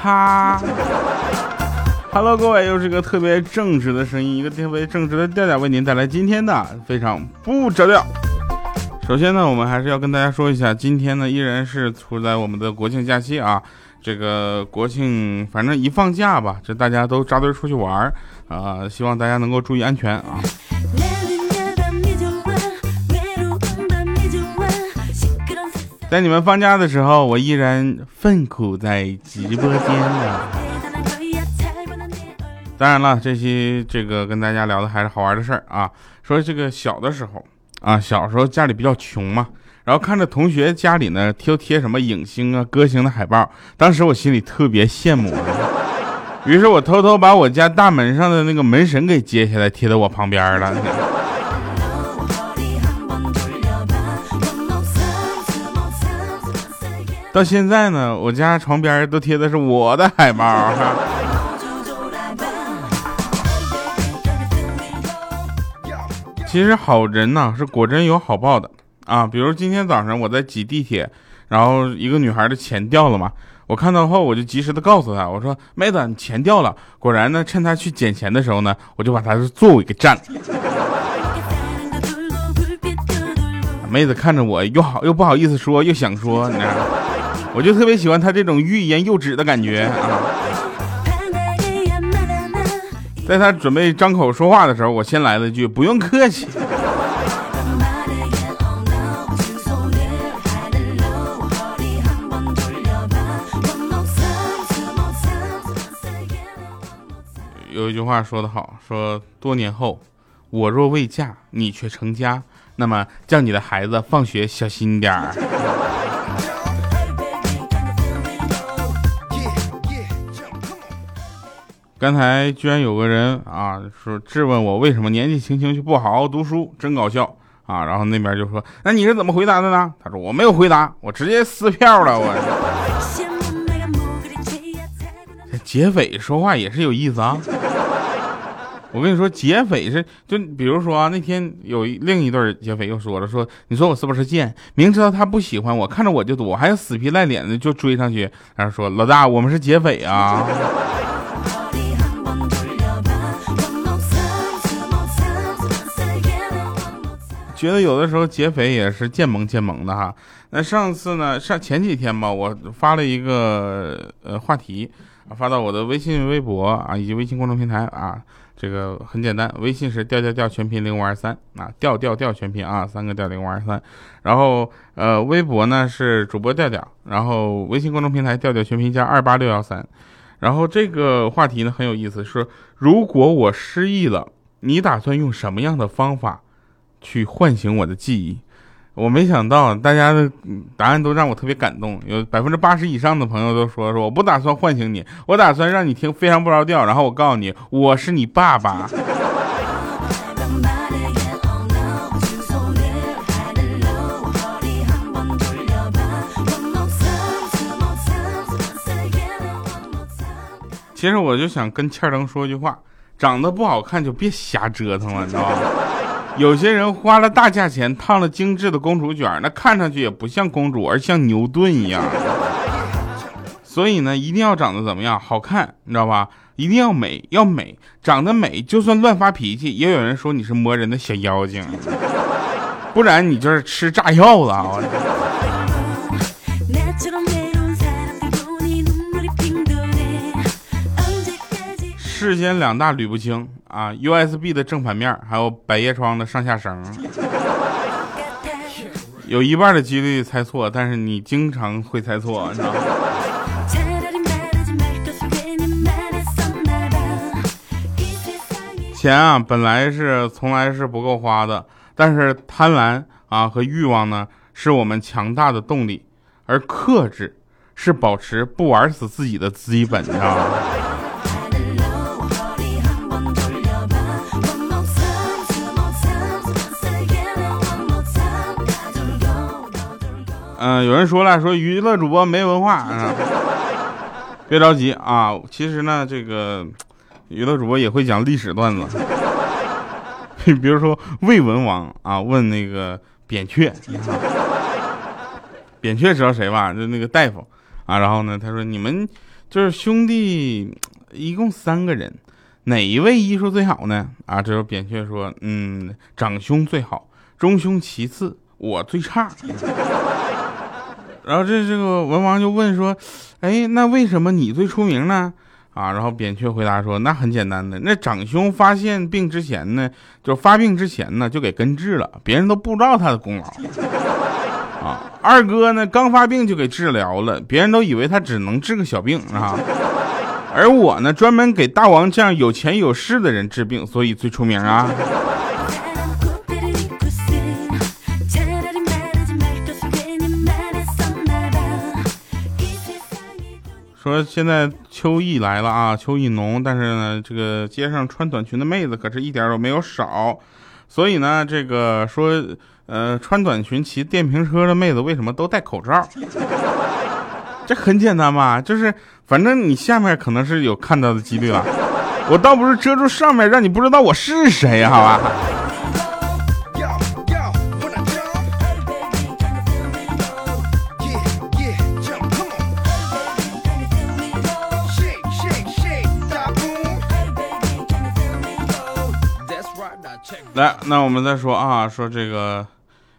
哈。Hello，各位，又是一个特别正直的声音，一个特别正直的调调，为您带来今天的非常不着调。首先呢，我们还是要跟大家说一下，今天呢依然是处在我们的国庆假期啊。这个国庆反正一放假吧，这大家都扎堆出去玩儿啊，希望大家能够注意安全啊。在你们放假的时候，我依然奋苦在直播间呢。当然了，这期这个跟大家聊的还是好玩的事儿啊。说这个小的时候啊，小时候家里比较穷嘛，然后看着同学家里呢贴贴什么影星啊、歌星的海报，当时我心里特别羡慕。于是我偷偷把我家大门上的那个门神给揭下来，贴在我旁边了。到现在呢，我家床边都贴的是我的海报。其实好人呐是果真有好报的啊！比如今天早上我在挤地铁，然后一个女孩的钱掉了嘛，我看到后我就及时的告诉她，我说妹子，你钱掉了。果然呢，趁她去捡钱的时候呢，我就把她的座位给占了。妹子看着我又好又不好意思说，又想说，你知道吗。我就特别喜欢他这种欲言又止的感觉啊！在他准备张口说话的时候，我先来了一句：“不用客气。”有一句话说得好，说多年后，我若未嫁，你却成家，那么叫你的孩子放学小心点儿。刚才居然有个人啊，说质问我为什么年纪轻轻就不好好读书，真搞笑啊！然后那边就说，那你是怎么回答的呢？他说我没有回答，我直接撕票了。我劫匪说话也是有意思啊！我跟你说，劫匪是就比如说啊，那天有另一对劫匪又说了，说你说我是不是贱？明知道他不喜欢我，看着我就躲，还要死皮赖脸的就追上去，然后说老大，我们是劫匪啊！觉得有的时候劫匪也是贱萌贱萌的哈。那上次呢，上前几天吧，我发了一个呃话题，发到我的微信、微博啊以及微信公众平台啊。这个很简单，微信是调调调全拼零五二三啊，调调调全拼啊，三个调零五二三。然后呃，微博呢是主播调调，然后微信公众平台调调全拼加二八六幺三。然后这个话题呢很有意思，说如果我失忆了，你打算用什么样的方法？去唤醒我的记忆，我没想到大家的答案都让我特别感动。有百分之八十以上的朋友都说说我不打算唤醒你，我打算让你听非常不着调，然后我告诉你我是你爸爸。其实我就想跟欠灯说一句话：长得不好看就别瞎折腾了，你知道吧？有些人花了大价钱烫了精致的公主卷，那看上去也不像公主，而像牛顿一样。所以呢，一定要长得怎么样？好看，你知道吧？一定要美，要美，长得美，就算乱发脾气，也有人说你是磨人的小妖精，不然你就是吃炸药了。世间两大捋不清啊，USB 的正反面，还有百叶窗的上下绳，有一半的几率猜错，但是你经常会猜错，你知道吗？钱啊，本来是从来是不够花的，但是贪婪啊和欲望呢，是我们强大的动力，而克制是保持不玩死自己的资本，你知道吗？嗯，有人说了，说娱乐主播没文化 啊，别着急啊。其实呢，这个娱乐主播也会讲历史段子。比如说魏文王啊，问那个扁鹊，扁鹊知道谁吧？就那个大夫啊。然后呢，他说：“你们就是兄弟一共三个人，哪一位医术最好呢？啊，这时候扁鹊说，嗯，长兄最好，中兄其次，我最差。然后这这个文王就问说，哎，那为什么你最出名呢？啊，然后扁鹊回答说，那很简单的，那长兄发现病之前呢，就发病之前呢，就给根治了，别人都不知道他的功劳。啊，二哥呢，刚发病就给治疗了，别人都以为他只能治个小病啊。而我呢，专门给大王这样有钱有势的人治病，所以最出名啊。说现在秋意来了啊，秋意浓，但是呢，这个街上穿短裙的妹子可是一点都没有少，所以呢，这个说，呃，穿短裙骑电瓶车的妹子为什么都戴口罩？这很简单吧，就是反正你下面可能是有看到的几率了，我倒不是遮住上面让你不知道我是谁，好吧？来，那我们再说啊，说这个，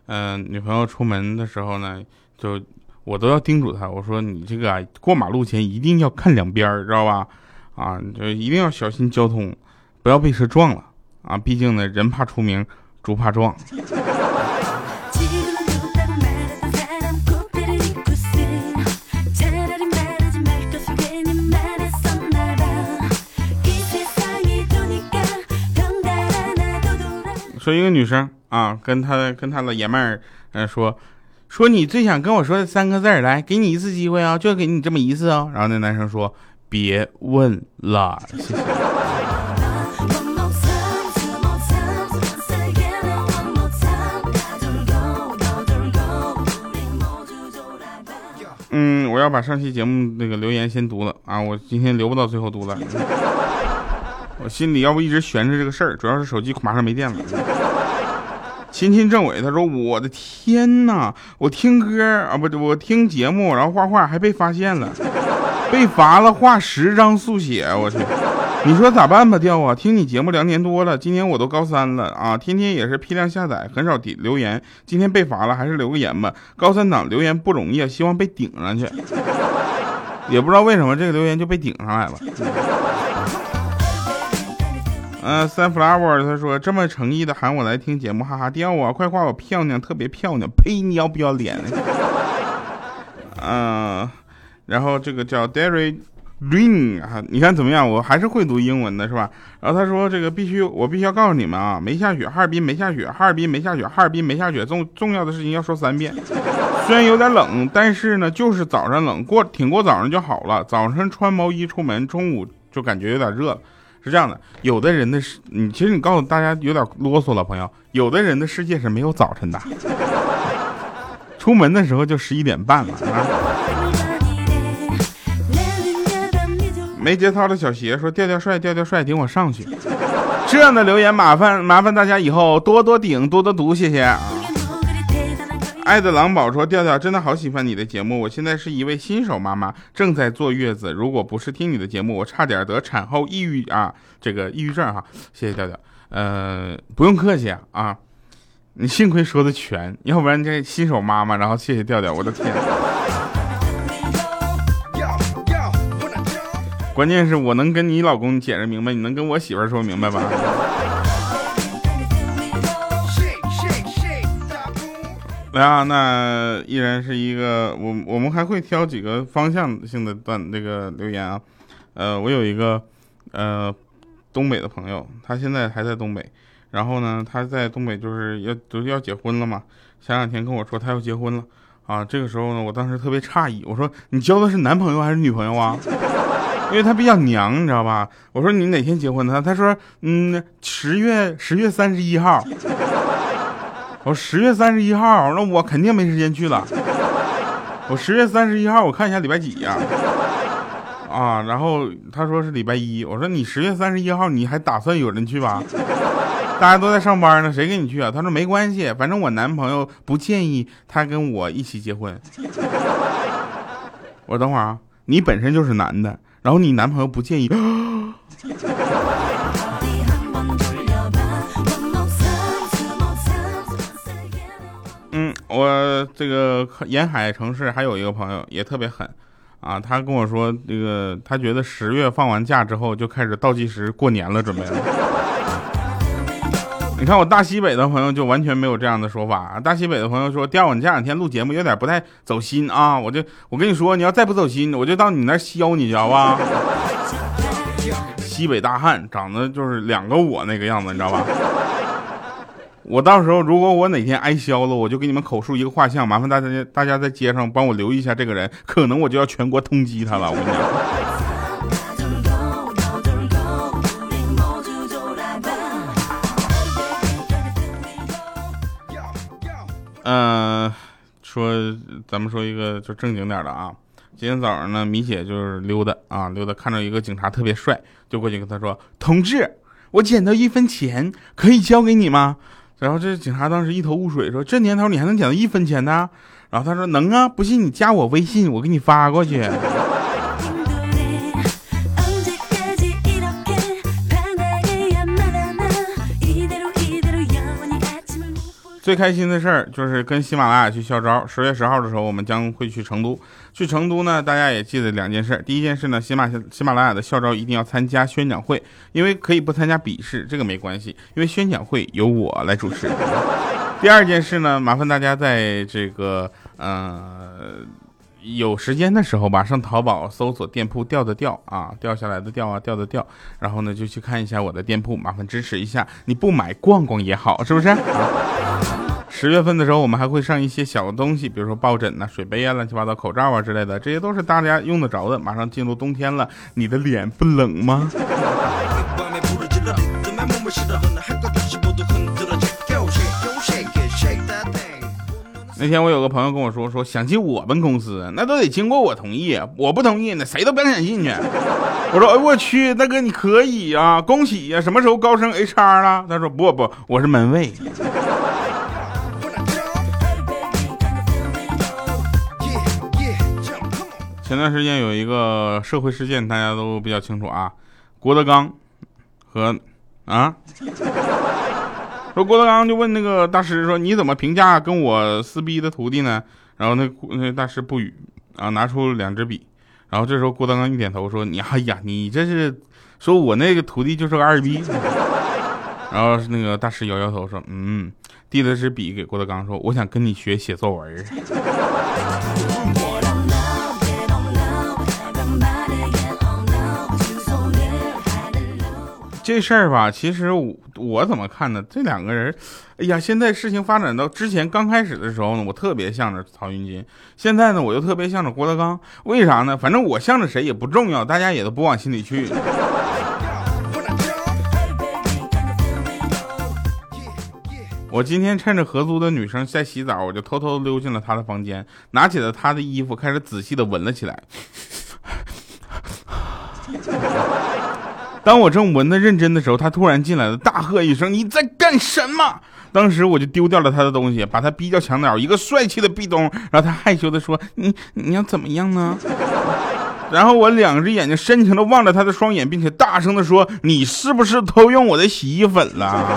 嗯，女朋友出门的时候呢，就我都要叮嘱她，我说你这个过马路前一定要看两边知道吧？啊，就一定要小心交通，不要被车撞了啊！毕竟呢，人怕出名，猪怕壮。说一个女生啊，跟她跟她老爷们儿，嗯，说说你最想跟我说的三个字儿，来，给你一次机会啊，就给你这么一次哦。然后那男生说，别问了，谢谢。嗯，我要把上期节目那个留言先读了啊，我今天留不到最后读了。我心里要不一直悬着这个事儿，主要是手机马上没电了。亲亲政委，他说：“我的天哪，我听歌啊，不，我听节目，然后画画还被发现了，被罚了画十张速写，我去，你说咋办吧？调啊，听你节目两年多了，今年我都高三了啊，天天也是批量下载，很少留言，今天被罚了，还是留个言吧。高三党留言不容易，希望被顶上去，也不知道为什么这个留言就被顶上来了。”嗯，sunflower，他说这么诚意的喊我来听节目，哈哈掉啊！快夸我漂亮，特别漂亮！呸，你要不要脸？嗯，然后这个叫 Derry Ring 啊，你看怎么样？我还是会读英文的，是吧？然后他说这个必须，我必须要告诉你们啊，没下雪，哈尔滨没下雪，哈尔滨没下雪，哈尔滨没下雪。重重要的事情要说三遍。虽然有点冷，但是呢，就是早上冷过，挺过早上就好了。早上穿毛衣出门，中午就感觉有点热。是这样的，有的人的世，你其实你告诉大家有点啰嗦了，朋友。有的人的世界是没有早晨的，出门的时候就十一点半了啊。没节操的小鞋说：“调调帅，调调帅，顶我上去。”这样的留言麻烦麻烦大家以后多多顶，多多读，谢谢啊。爱的狼宝说：“调调真的好喜欢你的节目，我现在是一位新手妈妈，正在坐月子。如果不是听你的节目，我差点得产后抑郁啊，这个抑郁症哈。谢谢调调，呃，不用客气啊，你幸亏说的全，要不然这新手妈妈，然后谢谢调调，我的天。关键是我能跟你老公解释明白，你能跟我媳妇说明白吧？”来啊，那依然是一个我我们还会挑几个方向性的段那个留言啊，呃，我有一个呃东北的朋友，他现在还在东北，然后呢，他在东北就是要都要结婚了嘛，前两天跟我说他要结婚了啊，这个时候呢，我当时特别诧异，我说你交的是男朋友还是女朋友啊？因为他比较娘，你知道吧？我说你哪天结婚呢？他说嗯，十月十月三十一号。我十月三十一号，那我肯定没时间去了。我十月三十一号，我看一下礼拜几呀？啊，然后他说是礼拜一。我说你十月三十一号，你还打算有人去吧？大家都在上班呢，谁跟你去啊？他说没关系，反正我男朋友不建议他跟我一起结婚。我说等会儿啊，你本身就是男的，然后你男朋友不介意。我这个沿海城市还有一个朋友也特别狠啊，他跟我说，这个他觉得十月放完假之后就开始倒计时过年了，准备了。你看我大西北的朋友就完全没有这样的说法啊，大西北的朋友说，第二，你这两天录节目有点不太走心啊，我就我跟你说，你要再不走心，我就到你那削你，知道吧？西北大汉长得就是两个我那个样子，你知道吧？我到时候如果我哪天挨削了，我就给你们口述一个画像，麻烦大家大家在街上帮我留意一下这个人，可能我就要全国通缉他了。我跟你讲。嗯，说咱们说一个就正经点的啊。今天早上呢，米姐就是溜达啊，溜达看到一个警察特别帅，就过去跟他说：“同志，我捡到一分钱，可以交给你吗？”然后这警察当时一头雾水，说：“这年头你还能捡到一分钱呢？”然后他说：“能啊，不信你加我微信，我给你发过去。”最开心的事儿就是跟喜马拉雅去校招。十月十号的时候，我们将会去成都。去成都呢，大家也记得两件事。第一件事呢，喜马喜马拉雅的校招一定要参加宣讲会，因为可以不参加笔试，这个没关系，因为宣讲会由我来主持。第二件事呢，麻烦大家在这个呃。有时间的时候吧，上淘宝搜索店铺掉的掉啊，掉下来的掉啊，掉的掉，然后呢就去看一下我的店铺，麻烦支持一下。你不买逛逛也好，是不是？十月份的时候，我们还会上一些小的东西，比如说抱枕呐、水杯啊、乱七八糟口罩啊之类的，这些都是大家用得着的。马上进入冬天了，你的脸不冷吗？那天我有个朋友跟我说，说想进我们公司，那都得经过我同意，我不同意，那谁都别想进去。我说，哎我去，大哥你可以啊，恭喜呀，什么时候高升 HR 了？他说不不，我是门卫。前段时间有一个社会事件，大家都比较清楚啊，郭德纲和啊。说郭德纲就问那个大师说：“你怎么评价跟我撕逼的徒弟呢？”然后那那大师不语啊，拿出两支笔。然后这时候郭德纲一点头说：“你哎呀，你这是说我那个徒弟就是个二逼。”然后那个大师摇摇头说：“嗯。”递了支笔给郭德纲说：“我想跟你学写作文。”这事儿吧，其实我我怎么看呢？这两个人，哎呀，现在事情发展到之前刚开始的时候呢，我特别向着曹云金，现在呢，我又特别向着郭德纲。为啥呢？反正我向着谁也不重要，大家也都不往心里去。我今天趁着合租的女生在洗澡，我就偷偷溜进了她的房间，拿起了她的衣服，开始仔细的闻了起来。当我正闻得认真的时候，他突然进来了，大喝一声：“你在干什么？”当时我就丢掉了他的东西，把他逼到墙角，一个帅气的壁咚，然后他害羞的说：“你你要怎么样呢？” 然后我两只眼睛深情的望着他的双眼，并且大声的说：“你是不是偷用我的洗衣粉了？”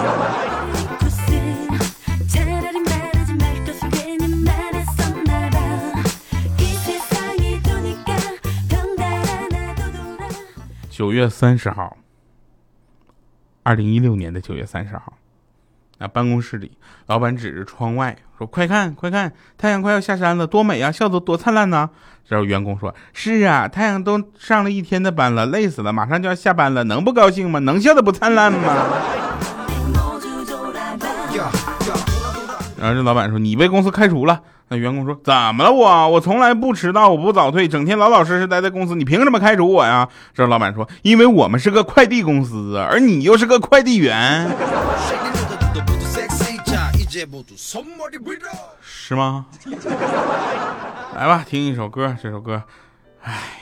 九月三十号，二零一六年的九月三十号，那办公室里，老板指着窗外说：“快看，快看，太阳快要下山了，多美啊，笑得多灿烂呢。”然后员工说：“是啊，太阳都上了一天的班了，累死了，马上就要下班了，能不高兴吗？能笑得不灿烂吗？”然后这老板说：“你被公司开除了。”那员工说：“怎么了我？我从来不迟到，我不早退，整天老老实实待在公司，你凭什么开除我呀？”这老板说：“因为我们是个快递公司，而你又是个快递员，是吗？”来吧，听一首歌，这首歌，唉。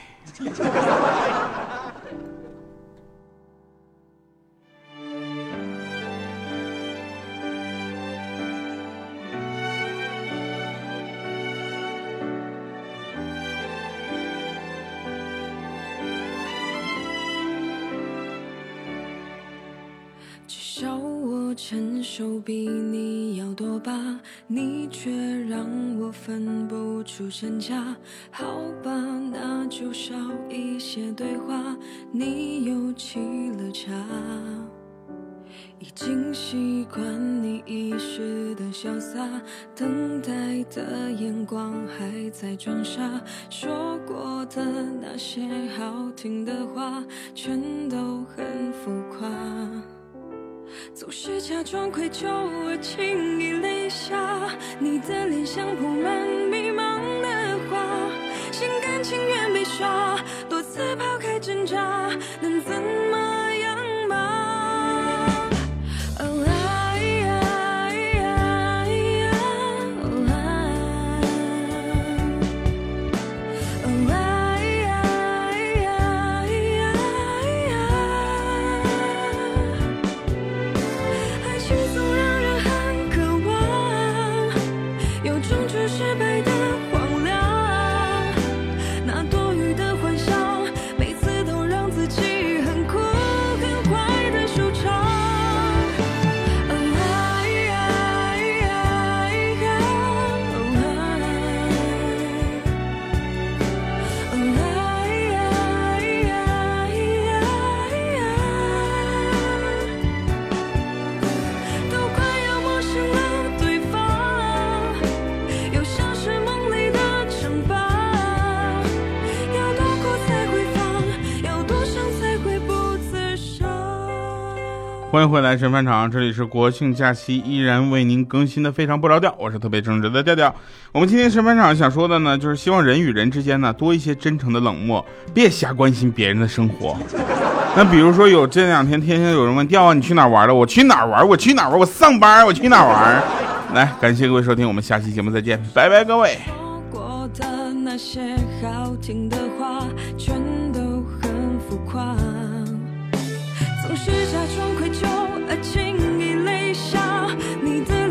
承受比你要多吧，你却让我分不出真假。好吧，那就少一些对话，你又沏了茶。已经习惯你一时的潇洒，等待的眼光还在装傻，说过的那些好听的话，全都很浮夸。总是假装愧疚而轻易泪下，你的脸像铺满迷茫的花，心甘情愿被耍，多次抛开挣扎，能怎欢迎回来，神饭场，这里是国庆假期依然为您更新的非常不着调，我是特别正直的调调。我们今天神饭场想说的呢，就是希望人与人之间呢多一些真诚的冷漠，别瞎关心别人的生活。那比如说有这两天天天有人问调啊，你去哪玩了？我去哪玩？我去哪玩？我上班，我去哪玩？来，感谢各位收听，我们下期节目再见，拜拜，各位。轻易泪下你的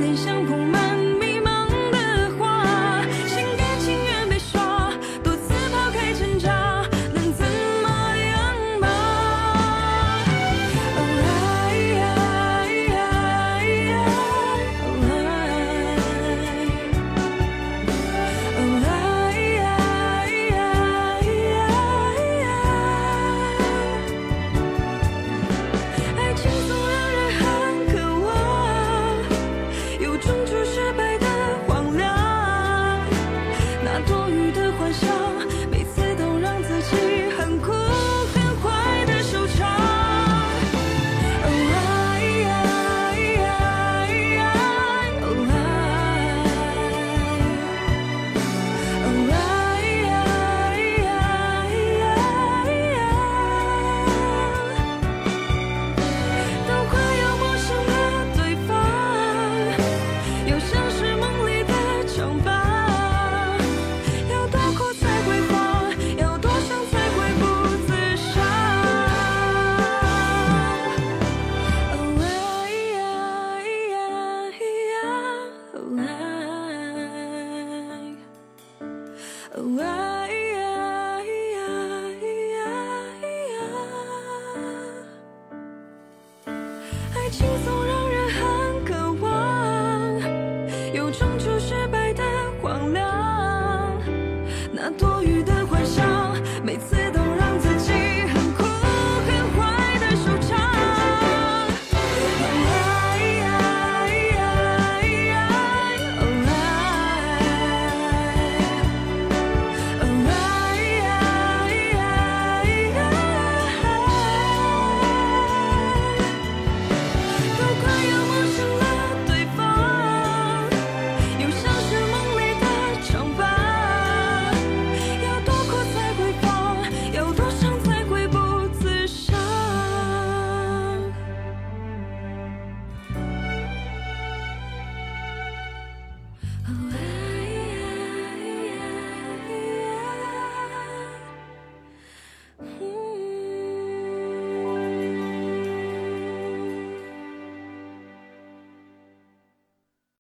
alive.